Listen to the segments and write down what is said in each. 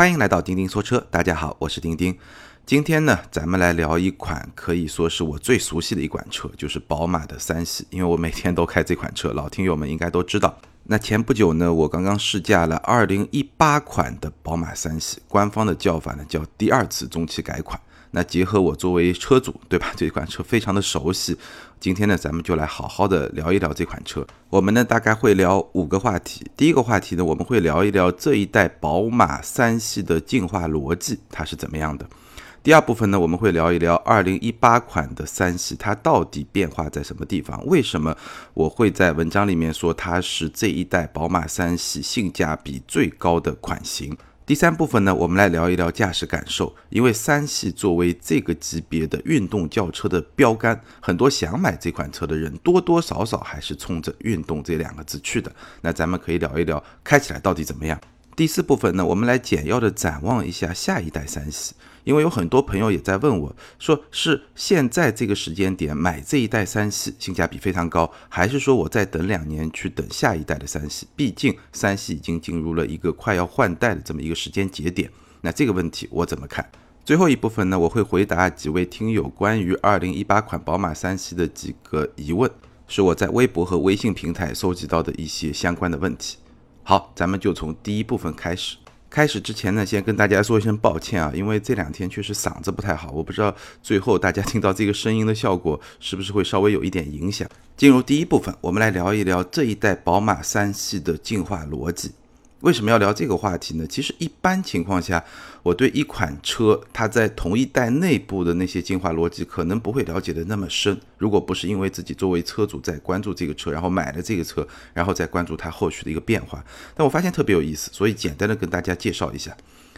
欢迎来到钉钉说车，大家好，我是钉钉。今天呢，咱们来聊一款可以说是我最熟悉的一款车，就是宝马的三系，因为我每天都开这款车，老听友们应该都知道。那前不久呢，我刚刚试驾了2018款的宝马三系，官方的叫法呢叫第二次中期改款。那结合我作为车主，对吧？这款车非常的熟悉。今天呢，咱们就来好好的聊一聊这款车。我们呢大概会聊五个话题。第一个话题呢，我们会聊一聊这一代宝马三系的进化逻辑，它是怎么样的。第二部分呢，我们会聊一聊2018款的三系，它到底变化在什么地方？为什么我会在文章里面说它是这一代宝马三系性价比最高的款型？第三部分呢，我们来聊一聊驾驶感受，因为三系作为这个级别的运动轿车的标杆，很多想买这款车的人多多少少还是冲着运动这两个字去的。那咱们可以聊一聊开起来到底怎么样。第四部分呢，我们来简要的展望一下下一代三系。因为有很多朋友也在问我，说是现在这个时间点买这一代三系性价比非常高，还是说我再等两年去等下一代的三系？毕竟三系已经进入了一个快要换代的这么一个时间节点。那这个问题我怎么看？最后一部分呢，我会回答几位听友关于二零一八款宝马三系的几个疑问，是我在微博和微信平台收集到的一些相关的问题。好，咱们就从第一部分开始。开始之前呢，先跟大家说一声抱歉啊，因为这两天确实嗓子不太好，我不知道最后大家听到这个声音的效果是不是会稍微有一点影响。进入第一部分，我们来聊一聊这一代宝马三系的进化逻辑。为什么要聊这个话题呢？其实一般情况下，我对一款车它在同一代内部的那些进化逻辑可能不会了解的那么深。如果不是因为自己作为车主在关注这个车，然后买了这个车，然后再关注它后续的一个变化，但我发现特别有意思，所以简单的跟大家介绍一下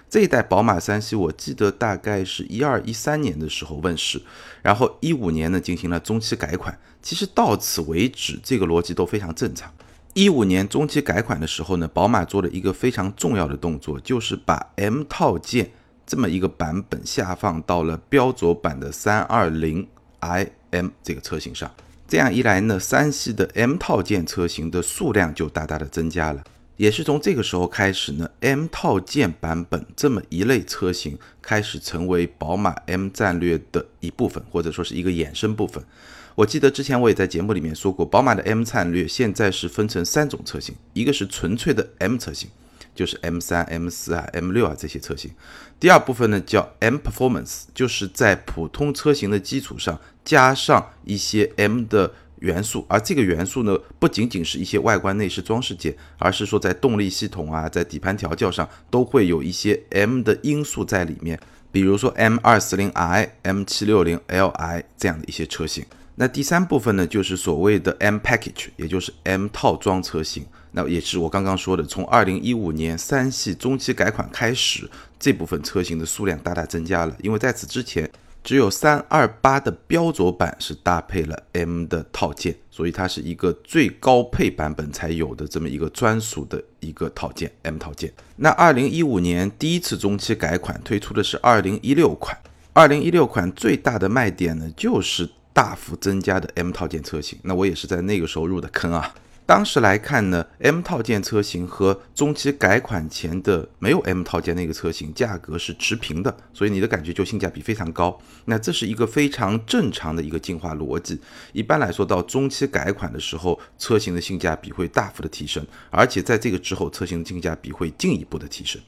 这一代宝马三系。我记得大概是一二一三年的时候问世，然后一五年呢进行了中期改款。其实到此为止，这个逻辑都非常正常。一五年中期改款的时候呢，宝马做了一个非常重要的动作，就是把 M 套件这么一个版本下放到了标轴版的三二零 iM 这个车型上。这样一来呢，三系的 M 套件车型的数量就大大的增加了。也是从这个时候开始呢，M 套件版本这么一类车型开始成为宝马 M 战略的一部分，或者说是一个衍生部分。我记得之前我也在节目里面说过，宝马的 M 战略现在是分成三种车型，一个是纯粹的 M 车型，就是 M 三、M 四啊、M 六啊这些车型；第二部分呢叫 M Performance，就是在普通车型的基础上加上一些 M 的元素，而这个元素呢不仅仅是一些外观内饰装饰件，而是说在动力系统啊、在底盘调教上都会有一些 M 的因素在里面，比如说 M 二四零 i、M 七六零 Li 这样的一些车型。那第三部分呢，就是所谓的 M package，也就是 M 套装车型。那也是我刚刚说的，从二零一五年三系中期改款开始，这部分车型的数量大大增加了。因为在此之前，只有三二八的标轴版是搭配了 M 的套件，所以它是一个最高配版本才有的这么一个专属的一个套件 M 套件。那二零一五年第一次中期改款推出的是二零一六款，二零一六款最大的卖点呢，就是。大幅增加的 M 套件车型，那我也是在那个时候入的坑啊。当时来看呢，M 套件车型和中期改款前的没有 M 套件那个车型价格是持平的，所以你的感觉就性价比非常高。那这是一个非常正常的一个进化逻辑。一般来说，到中期改款的时候，车型的性价比会大幅的提升，而且在这个之后，车型的性价比会进一步的提升。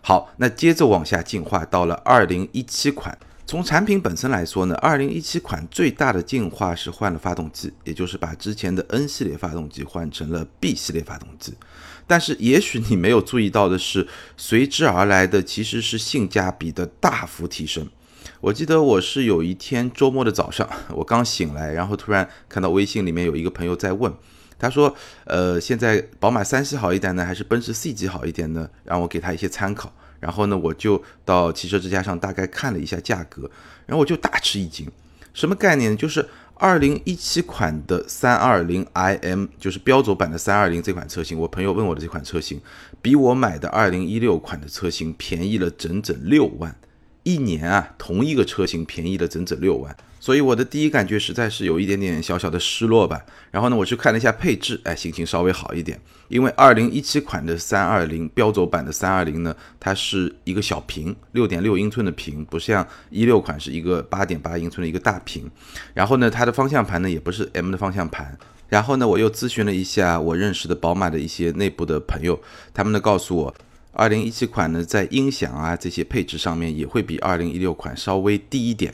好，那接着往下进化到了二零一七款。从产品本身来说呢，二零一七款最大的进化是换了发动机，也就是把之前的 N 系列发动机换成了 B 系列发动机。但是也许你没有注意到的是，随之而来的其实是性价比的大幅提升。我记得我是有一天周末的早上，我刚醒来，然后突然看到微信里面有一个朋友在问，他说：“呃，现在宝马三系好一点呢，还是奔驰 C 级好一点呢？”让我给他一些参考。然后呢，我就到汽车之家上大概看了一下价格，然后我就大吃一惊，什么概念呢？就是二零一七款的三二零 iM，就是标轴版的三二零这款车型。我朋友问我的这款车型，比我买的二零一六款的车型便宜了整整六万，一年啊，同一个车型便宜了整整六万。所以我的第一感觉实在是有一点点小小的失落吧。然后呢，我去看了一下配置，哎，心情稍微好一点。因为二零一七款的三二零标轴版的三二零呢，它是一个小屏，六点六英寸的屏，不像一六款是一个八点八英寸的一个大屏。然后呢，它的方向盘呢也不是 M 的方向盘。然后呢，我又咨询了一下我认识的宝马的一些内部的朋友，他们呢告诉我，二零一七款呢在音响啊这些配置上面也会比二零一六款稍微低一点。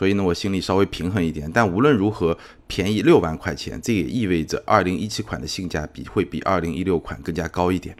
所以呢，我心里稍微平衡一点。但无论如何，便宜六万块钱，这也意味着二零一七款的性价比会比二零一六款更加高一点。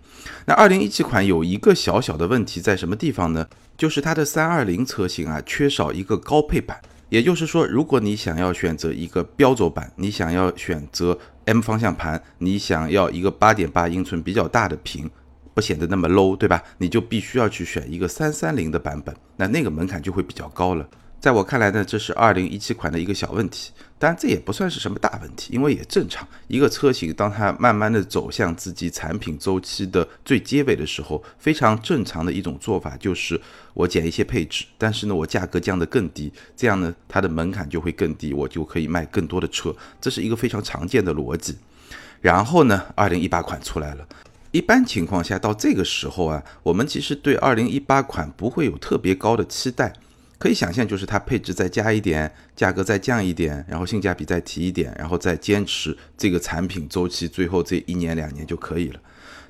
那二零一七款有一个小小的问题在什么地方呢？就是它的三二零车型啊，缺少一个高配版。也就是说，如果你想要选择一个标轴版，你想要选择 M 方向盘，你想要一个八点八英寸比较大的屏，不显得那么 low，对吧？你就必须要去选一个三三零的版本，那那个门槛就会比较高了。在我看来呢，这是二零一七款的一个小问题，当然这也不算是什么大问题，因为也正常。一个车型当它慢慢的走向自己产品周期的最结尾的时候，非常正常的一种做法就是我减一些配置，但是呢我价格降得更低，这样呢它的门槛就会更低，我就可以卖更多的车，这是一个非常常见的逻辑。然后呢，二零一八款出来了，一般情况下到这个时候啊，我们其实对二零一八款不会有特别高的期待。可以想象，就是它配置再加一点，价格再降一点，然后性价比再提一点，然后再坚持这个产品周期，最后这一年两年就可以了。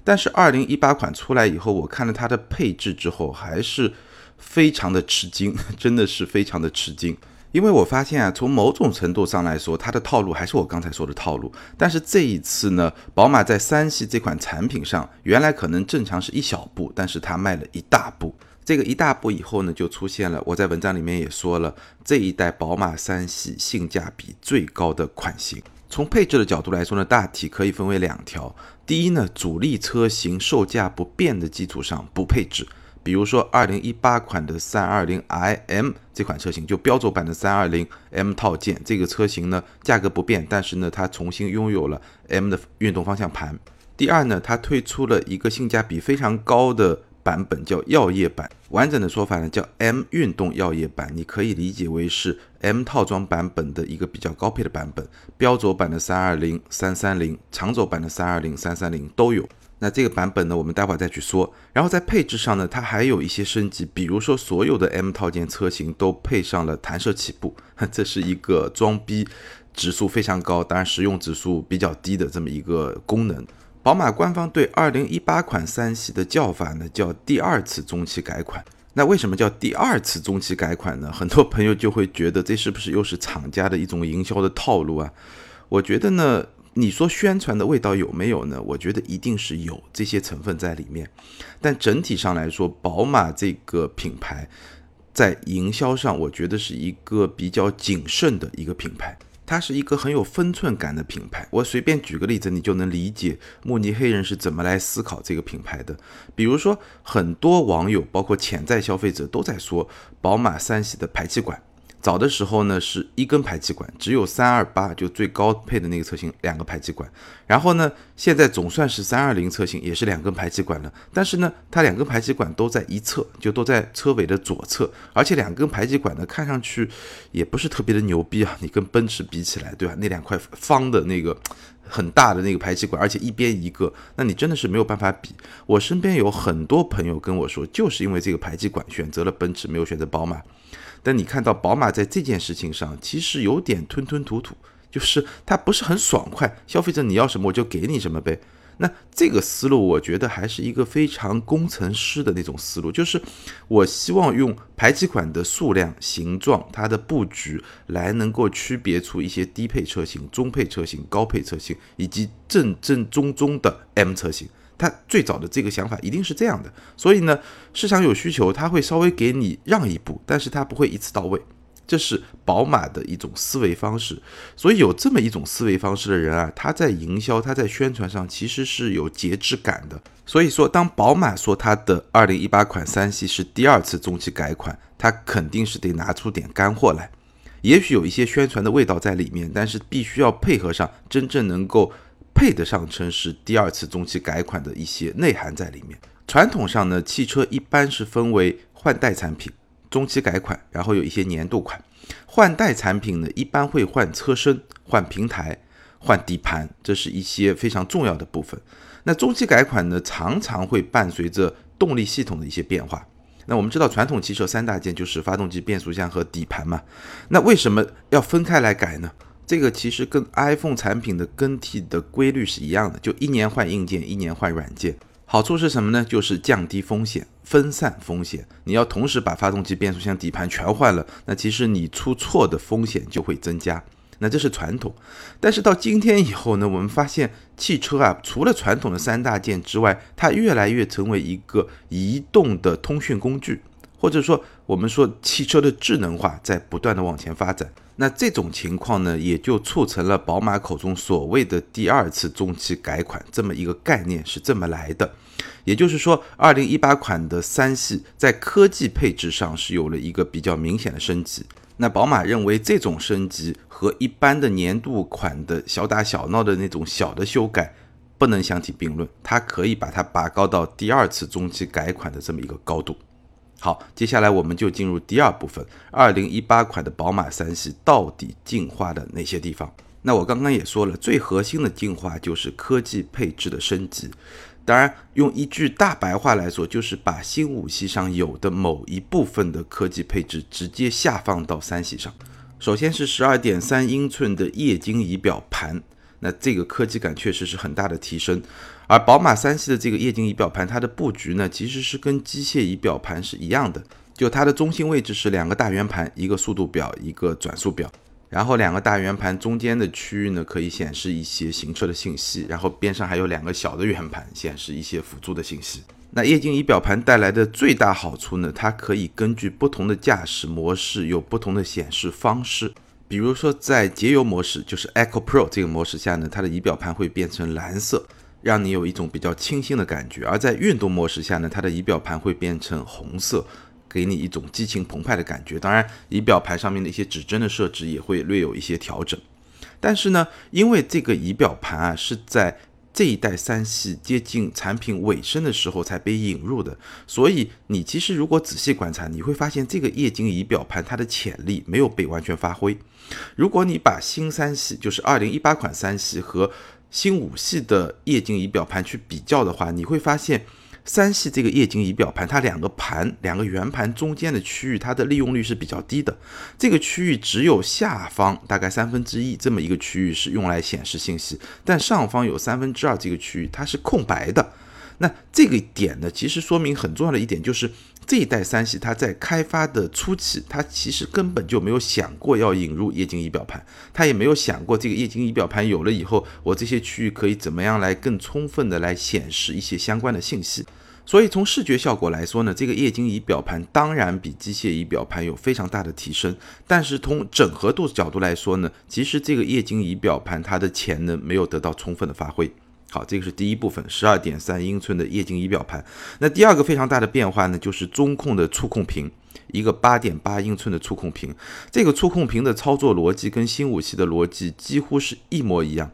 但是二零一八款出来以后，我看了它的配置之后，还是非常的吃惊，真的是非常的吃惊。因为我发现啊，从某种程度上来说，它的套路还是我刚才说的套路。但是这一次呢，宝马在三系这款产品上，原来可能正常是一小步，但是它迈了一大步。这个一大步以后呢，就出现了。我在文章里面也说了，这一代宝马三系性价比最高的款型。从配置的角度来说呢，大体可以分为两条。第一呢，主力车型售价不变的基础上不配置，比如说二零一八款的三二零 iM 这款车型，就标轴版的三二零 M 套件，这个车型呢价格不变，但是呢它重新拥有了 M 的运动方向盘。第二呢，它推出了一个性价比非常高的。版本叫药业版，完整的说法呢叫 M 运动药业版，你可以理解为是 M 套装版本的一个比较高配的版本。标轴版的三二零、三三零，长轴版的三二零、三三零都有。那这个版本呢，我们待会儿再去说。然后在配置上呢，它还有一些升级，比如说所有的 M 套件车型都配上了弹射起步，这是一个装逼指数非常高，当然实用指数比较低的这么一个功能。宝马官方对二零一八款三系的叫法呢，叫第二次中期改款。那为什么叫第二次中期改款呢？很多朋友就会觉得这是不是又是厂家的一种营销的套路啊？我觉得呢，你说宣传的味道有没有呢？我觉得一定是有这些成分在里面。但整体上来说，宝马这个品牌在营销上，我觉得是一个比较谨慎的一个品牌。它是一个很有分寸感的品牌。我随便举个例子，你就能理解慕尼黑人是怎么来思考这个品牌的。比如说，很多网友，包括潜在消费者，都在说宝马三系的排气管。早的时候呢，是一根排气管，只有三二八就最高配的那个车型两个排气管。然后呢，现在总算是三二零车型也是两根排气管了。但是呢，它两根排气管都在一侧，就都在车尾的左侧，而且两根排气管呢，看上去也不是特别的牛逼啊。你跟奔驰比起来，对吧？那两块方的那个很大的那个排气管，而且一边一个，那你真的是没有办法比。我身边有很多朋友跟我说，就是因为这个排气管选择了奔驰，没有选择宝马。但你看到宝马在这件事情上其实有点吞吞吐吐，就是它不是很爽快。消费者你要什么我就给你什么呗。那这个思路我觉得还是一个非常工程师的那种思路，就是我希望用排气管的数量、形状、它的布局来能够区别出一些低配车型、中配车型、高配车型以及正正宗宗的 M 车型。他最早的这个想法一定是这样的，所以呢，市场有需求，他会稍微给你让一步，但是他不会一次到位，这是宝马的一种思维方式。所以有这么一种思维方式的人啊，他在营销、他在宣传上其实是有节制感的。所以说，当宝马说它的二零一八款三系是第二次中期改款，它肯定是得拿出点干货来。也许有一些宣传的味道在里面，但是必须要配合上真正能够。配得上称是第二次中期改款的一些内涵在里面。传统上呢，汽车一般是分为换代产品、中期改款，然后有一些年度款。换代产品呢，一般会换车身、换平台、换底盘，这是一些非常重要的部分。那中期改款呢，常常会伴随着动力系统的一些变化。那我们知道，传统汽车三大件就是发动机、变速箱和底盘嘛。那为什么要分开来改呢？这个其实跟 iPhone 产品的更替的规律是一样的，就一年换硬件，一年换软件。好处是什么呢？就是降低风险，分散风险。你要同时把发动机、变速箱、底盘全换了，那其实你出错的风险就会增加。那这是传统，但是到今天以后呢，我们发现汽车啊，除了传统的三大件之外，它越来越成为一个移动的通讯工具，或者说我们说汽车的智能化在不断的往前发展。那这种情况呢，也就促成了宝马口中所谓的第二次中期改款这么一个概念是这么来的。也就是说，二零一八款的三系在科技配置上是有了一个比较明显的升级。那宝马认为这种升级和一般的年度款的小打小闹的那种小的修改不能相提并论，它可以把它拔高到第二次中期改款的这么一个高度。好，接下来我们就进入第二部分。二零一八款的宝马三系到底进化的哪些地方？那我刚刚也说了，最核心的进化就是科技配置的升级。当然，用一句大白话来说，就是把新五系上有的某一部分的科技配置直接下放到三系上。首先是十二点三英寸的液晶仪表盘，那这个科技感确实是很大的提升。而宝马三系的这个液晶仪表盘，它的布局呢，其实是跟机械仪表盘是一样的，就它的中心位置是两个大圆盘，一个速度表，一个转速表，然后两个大圆盘中间的区域呢，可以显示一些行车的信息，然后边上还有两个小的圆盘，显示一些辅助的信息。那液晶仪表盘带来的最大好处呢，它可以根据不同的驾驶模式有不同的显示方式，比如说在节油模式，就是 Eco Pro 这个模式下呢，它的仪表盘会变成蓝色。让你有一种比较清新的感觉，而在运动模式下呢，它的仪表盘会变成红色，给你一种激情澎湃的感觉。当然，仪表盘上面的一些指针的设置也会略有一些调整。但是呢，因为这个仪表盘啊是在这一代三系接近产品尾声的时候才被引入的，所以你其实如果仔细观察，你会发现这个液晶仪表盘它的潜力没有被完全发挥。如果你把新三系，就是二零一八款三系和新五系的液晶仪表盘去比较的话，你会发现三系这个液晶仪表盘，它两个盘、两个圆盘中间的区域，它的利用率是比较低的。这个区域只有下方大概三分之一这么一个区域是用来显示信息，但上方有三分之二这个区域它是空白的。那这个点呢，其实说明很重要的一点就是。这一代三系，它在开发的初期，它其实根本就没有想过要引入液晶仪表盘，它也没有想过这个液晶仪表盘有了以后，我这些区域可以怎么样来更充分的来显示一些相关的信息。所以从视觉效果来说呢，这个液晶仪表盘当然比机械仪表盘有非常大的提升，但是从整合度角度来说呢，其实这个液晶仪表盘它的潜能没有得到充分的发挥。好，这个是第一部分，十二点三英寸的液晶仪表盘。那第二个非常大的变化呢，就是中控的触控屏，一个八点八英寸的触控屏。这个触控屏的操作逻辑跟新五系的逻辑几乎是一模一样。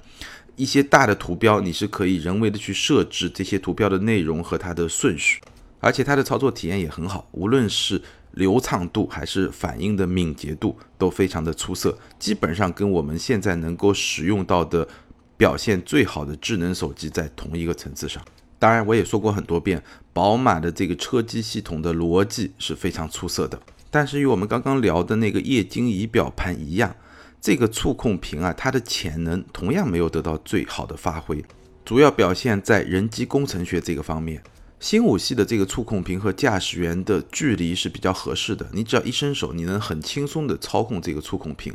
一些大的图标，你是可以人为的去设置这些图标的内容和它的顺序，而且它的操作体验也很好，无论是流畅度还是反应的敏捷度都非常的出色，基本上跟我们现在能够使用到的。表现最好的智能手机在同一个层次上。当然，我也说过很多遍，宝马的这个车机系统的逻辑是非常出色的。但是与我们刚刚聊的那个液晶仪表盘一样，这个触控屏啊，它的潜能同样没有得到最好的发挥，主要表现在人机工程学这个方面。新五系的这个触控屏和驾驶员的距离是比较合适的，你只要一伸手，你能很轻松地操控这个触控屏。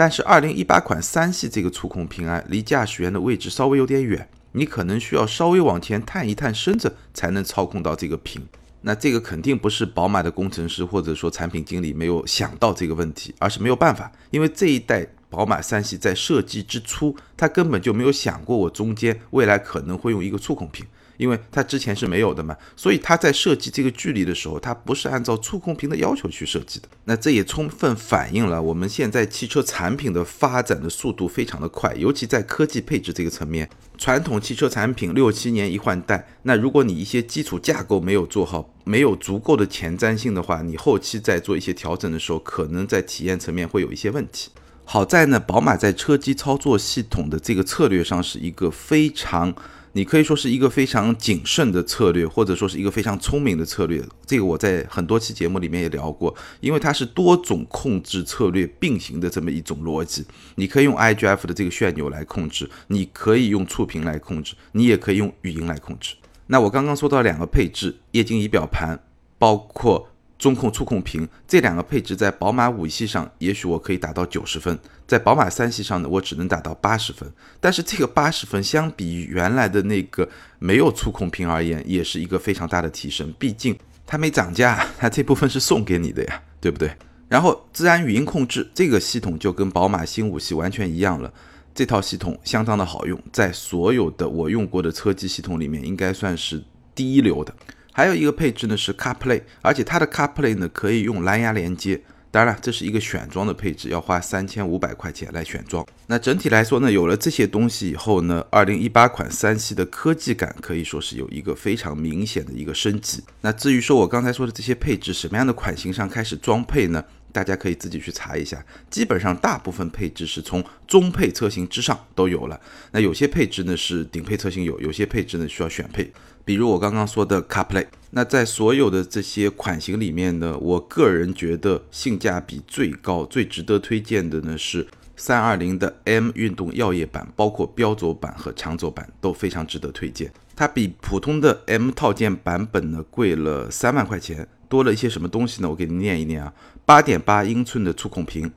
但是二零一八款三系这个触控屏啊，离驾驶员的位置稍微有点远，你可能需要稍微往前探一探身子才能操控到这个屏。那这个肯定不是宝马的工程师或者说产品经理没有想到这个问题，而是没有办法，因为这一代宝马三系在设计之初，它根本就没有想过我中间未来可能会用一个触控屏，因为它之前是没有的嘛，所以它在设计这个距离的时候，它不是按照触控屏的要求去设计的。那这也充分反映了我们现在汽车产品的发展的速度非常的快，尤其在科技配置这个层面，传统汽车产品六七年一换代，那如果你一些基础架构没有做好，没有足够的前瞻性的话，你后期在做一些调整的时候，可能在体验层面会有一些问题。好在呢，宝马在车机操作系统的这个策略上是一个非常，你可以说是一个非常谨慎的策略，或者说是一个非常聪明的策略。这个我在很多期节目里面也聊过，因为它是多种控制策略并行的这么一种逻辑。你可以用 IGF 的这个旋钮来控制，你可以用触屏来控制，你也可以用语音来控制。那我刚刚说到两个配置，液晶仪表盘，包括。中控、触控屏这两个配置在宝马五系上，也许我可以达到九十分；在宝马三系上呢，我只能达到八十分。但是这个八十分相比于原来的那个没有触控屏而言，也是一个非常大的提升。毕竟它没涨价，它这部分是送给你的呀，对不对？然后自然语音控制这个系统就跟宝马新五系完全一样了，这套系统相当的好用，在所有的我用过的车机系统里面，应该算是第一流的。还有一个配置呢是 CarPlay，而且它的 CarPlay 呢可以用蓝牙连接。当然了，这是一个选装的配置，要花三千五百块钱来选装。那整体来说呢，有了这些东西以后呢，二零一八款三系的科技感可以说是有一个非常明显的一个升级。那至于说我刚才说的这些配置，什么样的款型上开始装配呢？大家可以自己去查一下。基本上大部分配置是从中配车型之上都有了。那有些配置呢是顶配车型有，有些配置呢需要选配。比如我刚刚说的 CarPlay，那在所有的这些款型里面呢，我个人觉得性价比最高、最值得推荐的呢是三二零的 M 运动耀夜版，包括标轴版和长轴版都非常值得推荐。它比普通的 M 套件版本呢贵了三万块钱，多了一些什么东西呢？我给你念一念啊：八点八英寸的触控屏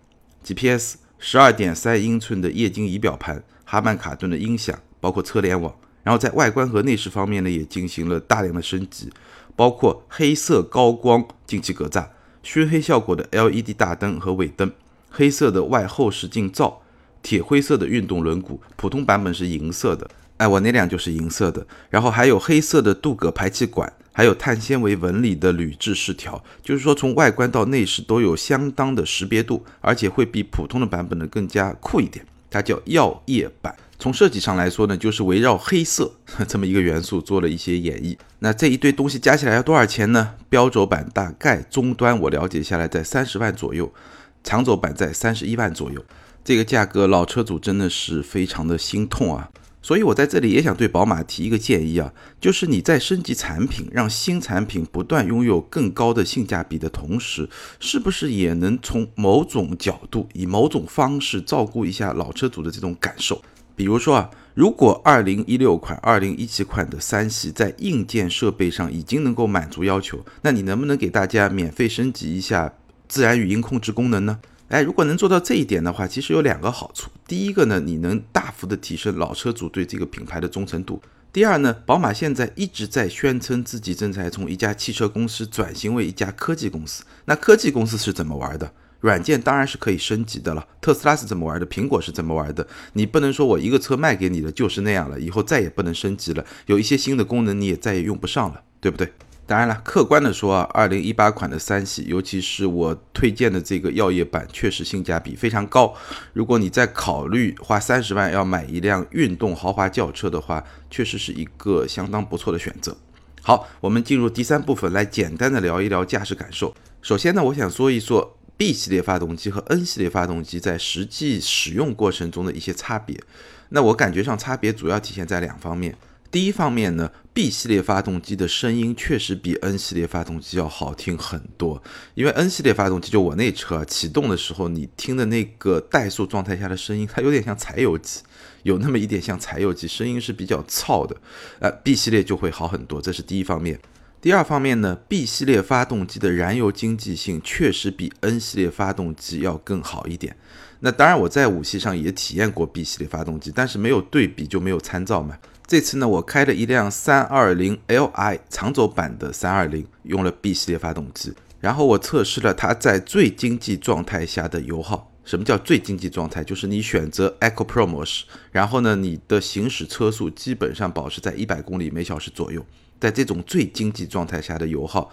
，GPS，十二点三英寸的液晶仪表盘，哈曼卡顿的音响，包括车联网。然后在外观和内饰方面呢，也进行了大量的升级，包括黑色高光进气格栅、熏黑效果的 LED 大灯和尾灯、黑色的外后视镜罩、铁灰色的运动轮毂，普通版本是银色的，哎，我那辆就是银色的。然后还有黑色的镀铬排气管，还有碳纤维纹理的铝制饰条，就是说从外观到内饰都有相当的识别度，而且会比普通的版本呢更加酷一点。它叫耀夜版。从设计上来说呢，就是围绕黑色 这么一个元素做了一些演绎。那这一堆东西加起来要多少钱呢？标轴版大概终端我了解下来在三十万左右，长轴版在三十一万左右。这个价格老车主真的是非常的心痛啊！所以我在这里也想对宝马提一个建议啊，就是你在升级产品，让新产品不断拥有更高的性价比的同时，是不是也能从某种角度，以某种方式照顾一下老车主的这种感受？比如说啊，如果二零一六款、二零一七款的三系在硬件设备上已经能够满足要求，那你能不能给大家免费升级一下自然语音控制功能呢？哎，如果能做到这一点的话，其实有两个好处。第一个呢，你能大幅的提升老车主对这个品牌的忠诚度。第二呢，宝马现在一直在宣称自己正在从一家汽车公司转型为一家科技公司。那科技公司是怎么玩的？软件当然是可以升级的了，特斯拉是怎么玩的？苹果是怎么玩的？你不能说我一个车卖给你了就是那样了，以后再也不能升级了，有一些新的功能你也再也用不上了，对不对？当然了，客观的说啊，二零一八款的三系，尤其是我推荐的这个耀夜版，确实性价比非常高。如果你在考虑花三十万要买一辆运动豪华轿车的话，确实是一个相当不错的选择。好，我们进入第三部分，来简单的聊一聊驾驶感受。首先呢，我想说一说。B 系列发动机和 N 系列发动机在实际使用过程中的一些差别，那我感觉上差别主要体现在两方面。第一方面呢，B 系列发动机的声音确实比 N 系列发动机要好听很多，因为 N 系列发动机就我那车启动的时候，你听的那个怠速状态下的声音，它有点像柴油机，有那么一点像柴油机，声音是比较噪的。呃，B 系列就会好很多，这是第一方面。第二方面呢，B 系列发动机的燃油经济性确实比 N 系列发动机要更好一点。那当然，我在五系上也体验过 B 系列发动机，但是没有对比就没有参照嘛。这次呢，我开了一辆 320Li 长轴版的320，用了 B 系列发动机，然后我测试了它在最经济状态下的油耗，什么叫最经济状态？就是你选择 Eco Pro 模式，然后呢，你的行驶车速基本上保持在一百公里每小时左右，在这种最经济状态下的油耗，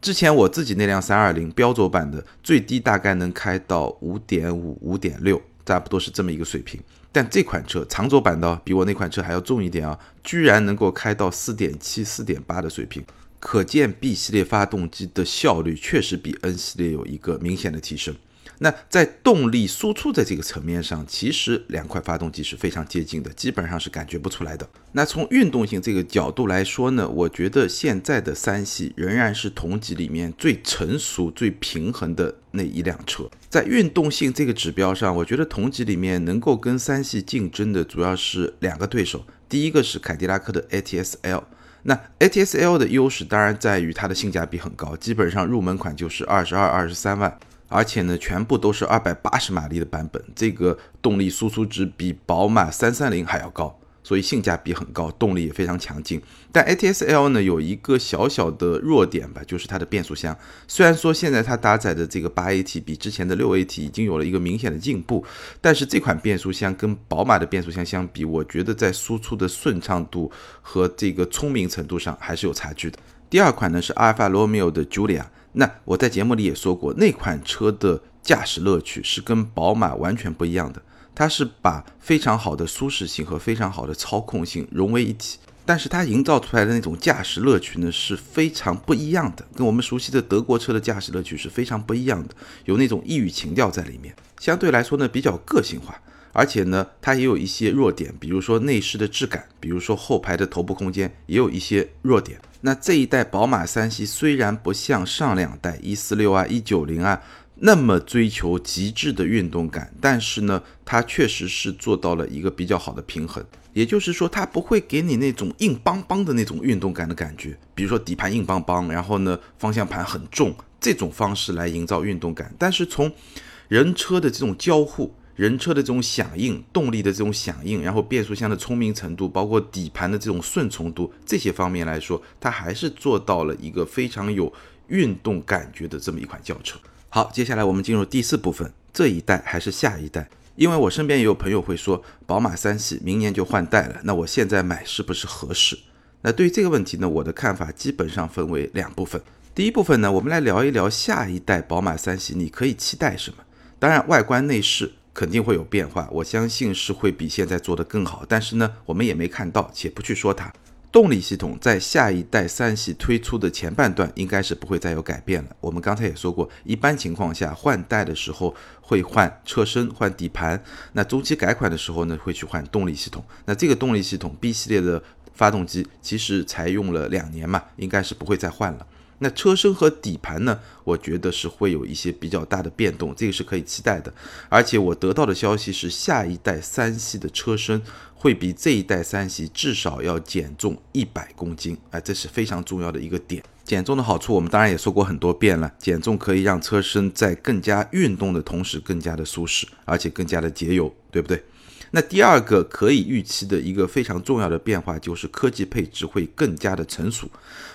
之前我自己那辆三二零标轴版的最低大概能开到五点五、五点六，差不多是这么一个水平。但这款车长轴版的比我那款车还要重一点啊，居然能够开到四点七、四点八的水平，可见 B 系列发动机的效率确实比 N 系列有一个明显的提升。那在动力输出的这个层面上，其实两块发动机是非常接近的，基本上是感觉不出来的。那从运动性这个角度来说呢，我觉得现在的三系仍然是同级里面最成熟、最平衡的那一辆车。在运动性这个指标上，我觉得同级里面能够跟三系竞争的主要是两个对手，第一个是凯迪拉克的 ATS L。那 ATS L 的优势当然在于它的性价比很高，基本上入门款就是二十二、二十三万。而且呢，全部都是二百八十马力的版本，这个动力输出值比宝马三三零还要高，所以性价比很高，动力也非常强劲。但 ATS L 呢有一个小小的弱点吧，就是它的变速箱。虽然说现在它搭载的这个八 AT 比之前的六 AT 已经有了一个明显的进步，但是这款变速箱跟宝马的变速箱相比，我觉得在输出的顺畅度和这个聪明程度上还是有差距的。第二款呢是阿尔法罗密欧的 Julia。那我在节目里也说过，那款车的驾驶乐趣是跟宝马完全不一样的。它是把非常好的舒适性和非常好的操控性融为一体，但是它营造出来的那种驾驶乐趣呢是非常不一样的，跟我们熟悉的德国车的驾驶乐趣是非常不一样的，有那种异域情调在里面。相对来说呢比较个性化，而且呢它也有一些弱点，比如说内饰的质感，比如说后排的头部空间也有一些弱点。那这一代宝马三系虽然不像上两代一四六啊、一九零啊那么追求极致的运动感，但是呢，它确实是做到了一个比较好的平衡。也就是说，它不会给你那种硬邦邦的那种运动感的感觉，比如说底盘硬邦邦，然后呢方向盘很重这种方式来营造运动感。但是从人车的这种交互，人车的这种响应，动力的这种响应，然后变速箱的聪明程度，包括底盘的这种顺从度，这些方面来说，它还是做到了一个非常有运动感觉的这么一款轿车。好，接下来我们进入第四部分，这一代还是下一代？因为我身边也有朋友会说，宝马三系明年就换代了，那我现在买是不是合适？那对于这个问题呢，我的看法基本上分为两部分。第一部分呢，我们来聊一聊下一代宝马三系，你可以期待什么？当然，外观内饰。肯定会有变化，我相信是会比现在做得更好。但是呢，我们也没看到，且不去说它。动力系统在下一代三系推出的前半段，应该是不会再有改变了。我们刚才也说过，一般情况下换代的时候会换车身、换底盘。那中期改款的时候呢，会去换动力系统。那这个动力系统 B 系列的发动机其实才用了两年嘛，应该是不会再换了。那车身和底盘呢？我觉得是会有一些比较大的变动，这个是可以期待的。而且我得到的消息是，下一代三系的车身会比这一代三系至少要减重一百公斤，哎，这是非常重要的一个点。减重的好处我们当然也说过很多遍了，减重可以让车身在更加运动的同时更加的舒适，而且更加的节油，对不对？那第二个可以预期的一个非常重要的变化就是科技配置会更加的成熟。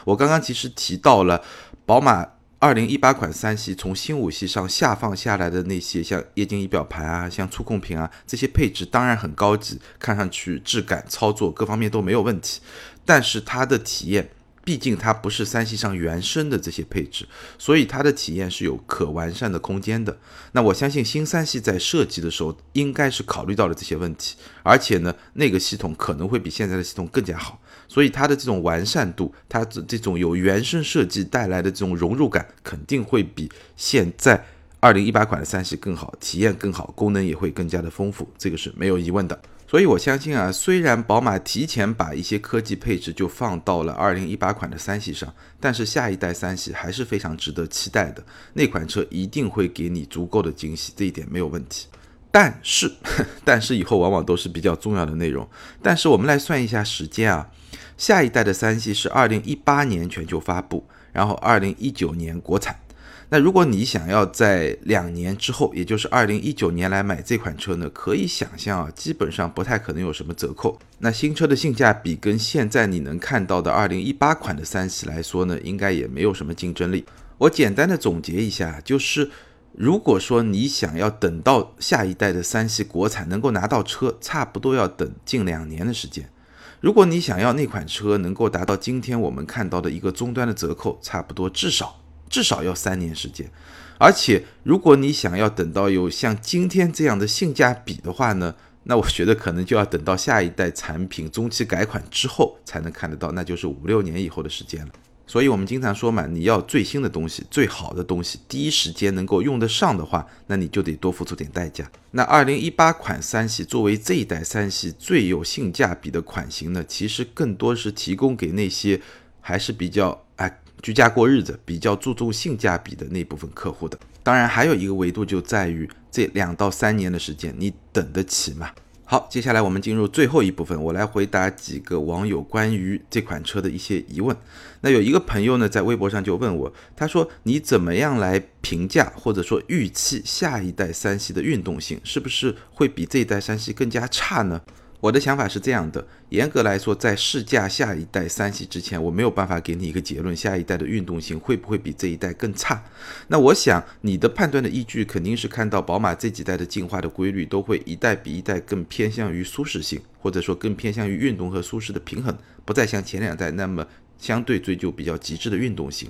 我刚刚其实提到了宝马二零一八款三系从新五系上下放下来的那些像液晶仪表盘啊、像触控屏啊这些配置，当然很高级，看上去质感、操作各方面都没有问题，但是它的体验。毕竟它不是三系上原生的这些配置，所以它的体验是有可完善的空间的。那我相信新三系在设计的时候应该是考虑到了这些问题，而且呢，那个系统可能会比现在的系统更加好，所以它的这种完善度，它的这种有原生设计带来的这种融入感，肯定会比现在二零一八款的三系更好，体验更好，功能也会更加的丰富，这个是没有疑问的。所以，我相信啊，虽然宝马提前把一些科技配置就放到了二零一八款的三系上，但是下一代三系还是非常值得期待的。那款车一定会给你足够的惊喜，这一点没有问题。但是，但是以后往往都是比较重要的内容。但是我们来算一下时间啊，下一代的三系是二零一八年全球发布，然后二零一九年国产。那如果你想要在两年之后，也就是二零一九年来买这款车呢，可以想象啊，基本上不太可能有什么折扣。那新车的性价比跟现在你能看到的二零一八款的三系来说呢，应该也没有什么竞争力。我简单的总结一下，就是如果说你想要等到下一代的三系国产能够拿到车，差不多要等近两年的时间。如果你想要那款车能够达到今天我们看到的一个终端的折扣，差不多至少至少要三年时间。而且，如果你想要等到有像今天这样的性价比的话呢，那我觉得可能就要等到下一代产品中期改款之后才能看得到，那就是五六年以后的时间了。所以，我们经常说嘛，你要最新的东西、最好的东西，第一时间能够用得上的话，那你就得多付出点代价。那二零一八款三系作为这一代三系最有性价比的款型呢，其实更多是提供给那些还是比较居家过日子、比较注重性价比的那部分客户的。当然，还有一个维度就在于这两到三年的时间，你等得起吗？好，接下来我们进入最后一部分，我来回答几个网友关于这款车的一些疑问。那有一个朋友呢，在微博上就问我，他说：“你怎么样来评价或者说预期下一代三系的运动性，是不是会比这一代三系更加差呢？”我的想法是这样的，严格来说，在试驾下一代三系之前，我没有办法给你一个结论，下一代的运动性会不会比这一代更差。那我想你的判断的依据肯定是看到宝马这几代的进化的规律，都会一代比一代更偏向于舒适性，或者说更偏向于运动和舒适的平衡，不再像前两代那么相对追求比较极致的运动性。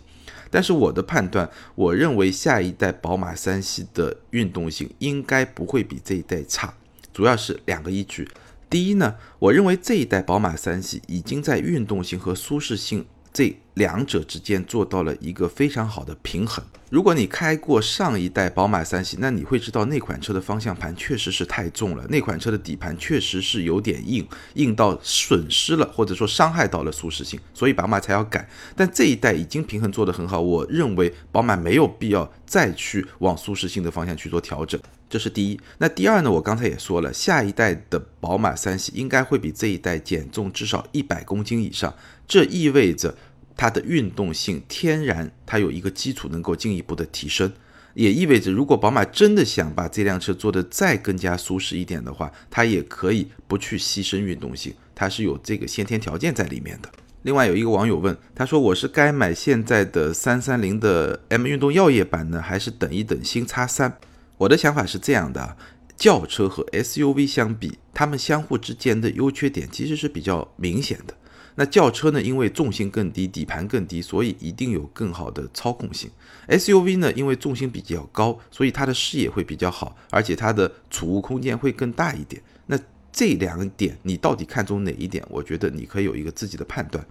但是我的判断，我认为下一代宝马三系的运动性应该不会比这一代差，主要是两个依据。第一呢，我认为这一代宝马三系已经在运动性和舒适性这两者之间做到了一个非常好的平衡。如果你开过上一代宝马三系，那你会知道那款车的方向盘确实是太重了，那款车的底盘确实是有点硬，硬到损失了或者说伤害到了舒适性，所以宝马才要改。但这一代已经平衡做得很好，我认为宝马没有必要再去往舒适性的方向去做调整。这是第一，那第二呢？我刚才也说了，下一代的宝马三系应该会比这一代减重至少一百公斤以上，这意味着它的运动性天然它有一个基础能够进一步的提升，也意味着如果宝马真的想把这辆车做得再更加舒适一点的话，它也可以不去牺牲运动性，它是有这个先天条件在里面的。另外有一个网友问，他说我是该买现在的三三零的 M 运动药业版呢，还是等一等新叉三？我的想法是这样的，轿车和 SUV 相比，它们相互之间的优缺点其实是比较明显的。那轿车呢，因为重心更低，底盘更低，所以一定有更好的操控性。SUV 呢，因为重心比较高，所以它的视野会比较好，而且它的储物空间会更大一点。那这两点你到底看中哪一点？我觉得你可以有一个自己的判断。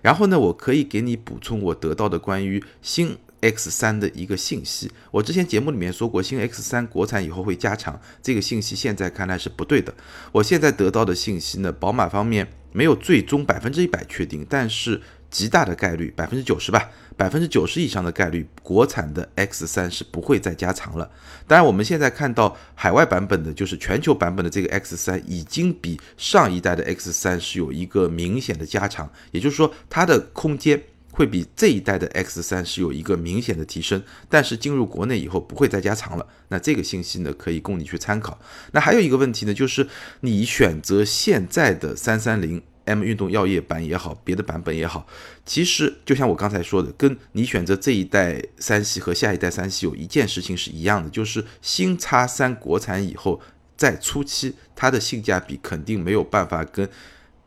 然后呢，我可以给你补充我得到的关于新。X 三的一个信息，我之前节目里面说过，新 X 三国产以后会加长，这个信息现在看来是不对的。我现在得到的信息呢，宝马方面没有最终百分之一百确定，但是极大的概率，百分之九十吧，百分之九十以上的概率，国产的 X 三是不会再加长了。当然，我们现在看到海外版本的，就是全球版本的这个 X 三，已经比上一代的 X 三是有一个明显的加长，也就是说它的空间。会比这一代的 X 三是有一个明显的提升，但是进入国内以后不会再加长了。那这个信息呢，可以供你去参考。那还有一个问题呢，就是你选择现在的三三零 M 运动药业版也好，别的版本也好，其实就像我刚才说的，跟你选择这一代三系和下一代三系有一件事情是一样的，就是新叉三国产以后，在初期它的性价比肯定没有办法跟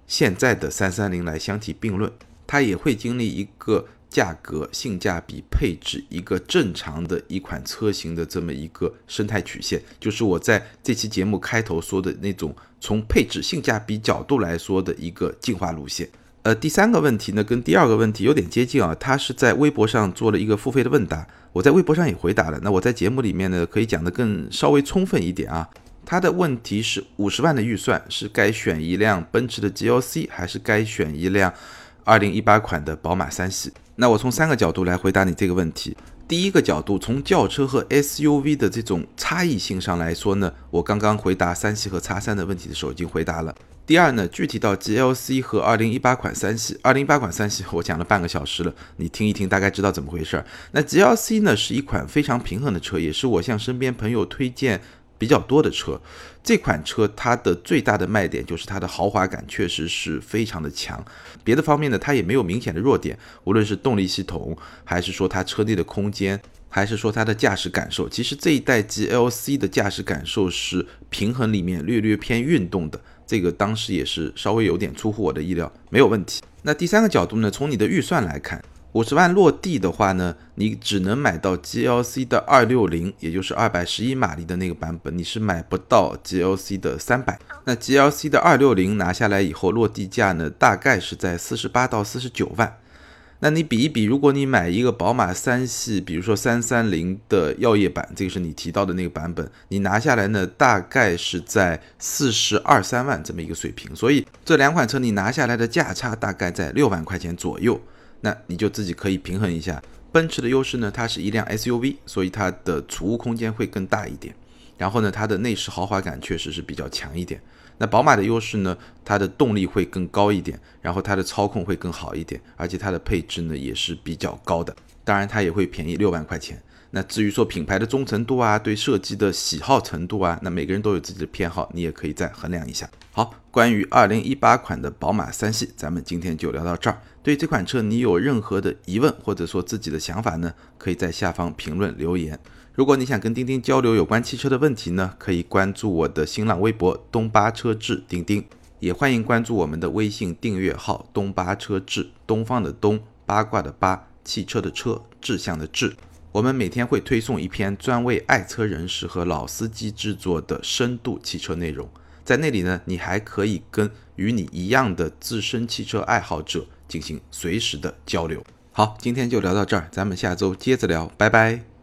现在的三三零来相提并论。它也会经历一个价格、性价比、配置一个正常的一款车型的这么一个生态曲线，就是我在这期节目开头说的那种从配置、性价比角度来说的一个进化路线。呃，第三个问题呢，跟第二个问题有点接近啊，他是在微博上做了一个付费的问答，我在微博上也回答了。那我在节目里面呢，可以讲的更稍微充分一点啊。他的问题是五十万的预算是该选一辆奔驰的 GLC 还是该选一辆？二零一八款的宝马三系，那我从三个角度来回答你这个问题。第一个角度，从轿车和 SUV 的这种差异性上来说呢，我刚刚回答三系和叉三的问题的时候已经回答了。第二呢，具体到 GLC 和二零一八款三系，二零一八款三系 我讲了半个小时了，你听一听，大概知道怎么回事儿。那 GLC 呢是一款非常平衡的车，也是我向身边朋友推荐。比较多的车，这款车它的最大的卖点就是它的豪华感确实是非常的强。别的方面呢，它也没有明显的弱点，无论是动力系统，还是说它车内的空间，还是说它的驾驶感受？其实这一代 GLC 的驾驶感受是平衡里面略略偏运动的，这个当时也是稍微有点出乎我的意料，没有问题。那第三个角度呢，从你的预算来看。五十万落地的话呢，你只能买到 GLC 的二六零，也就是二百十一马力的那个版本，你是买不到 GLC 的三百。那 GLC 的二六零拿下来以后，落地价呢大概是在四十八到四十九万。那你比一比，如果你买一个宝马三系，比如说三三零的耀夜版，这个是你提到的那个版本，你拿下来呢大概是在四十二三万这么一个水平。所以这两款车你拿下来的价差大概在六万块钱左右。那你就自己可以平衡一下，奔驰的优势呢，它是一辆 SUV，所以它的储物空间会更大一点。然后呢，它的内饰豪华感确实是比较强一点。那宝马的优势呢，它的动力会更高一点，然后它的操控会更好一点，而且它的配置呢也是比较高的。当然，它也会便宜六万块钱。那至于说品牌的忠诚度啊，对设计的喜好程度啊，那每个人都有自己的偏好，你也可以再衡量一下。好，关于二零一八款的宝马三系，咱们今天就聊到这儿。对这款车你有任何的疑问或者说自己的想法呢？可以在下方评论留言。如果你想跟钉钉交流有关汽车的问题呢，可以关注我的新浪微博东巴车志钉钉，也欢迎关注我们的微信订阅号东巴车志，东方的东，八卦的八，汽车的车，志向的志。我们每天会推送一篇专为爱车人士和老司机制作的深度汽车内容，在那里呢，你还可以跟与你一样的资深汽车爱好者进行随时的交流。好，今天就聊到这儿，咱们下周接着聊，拜拜。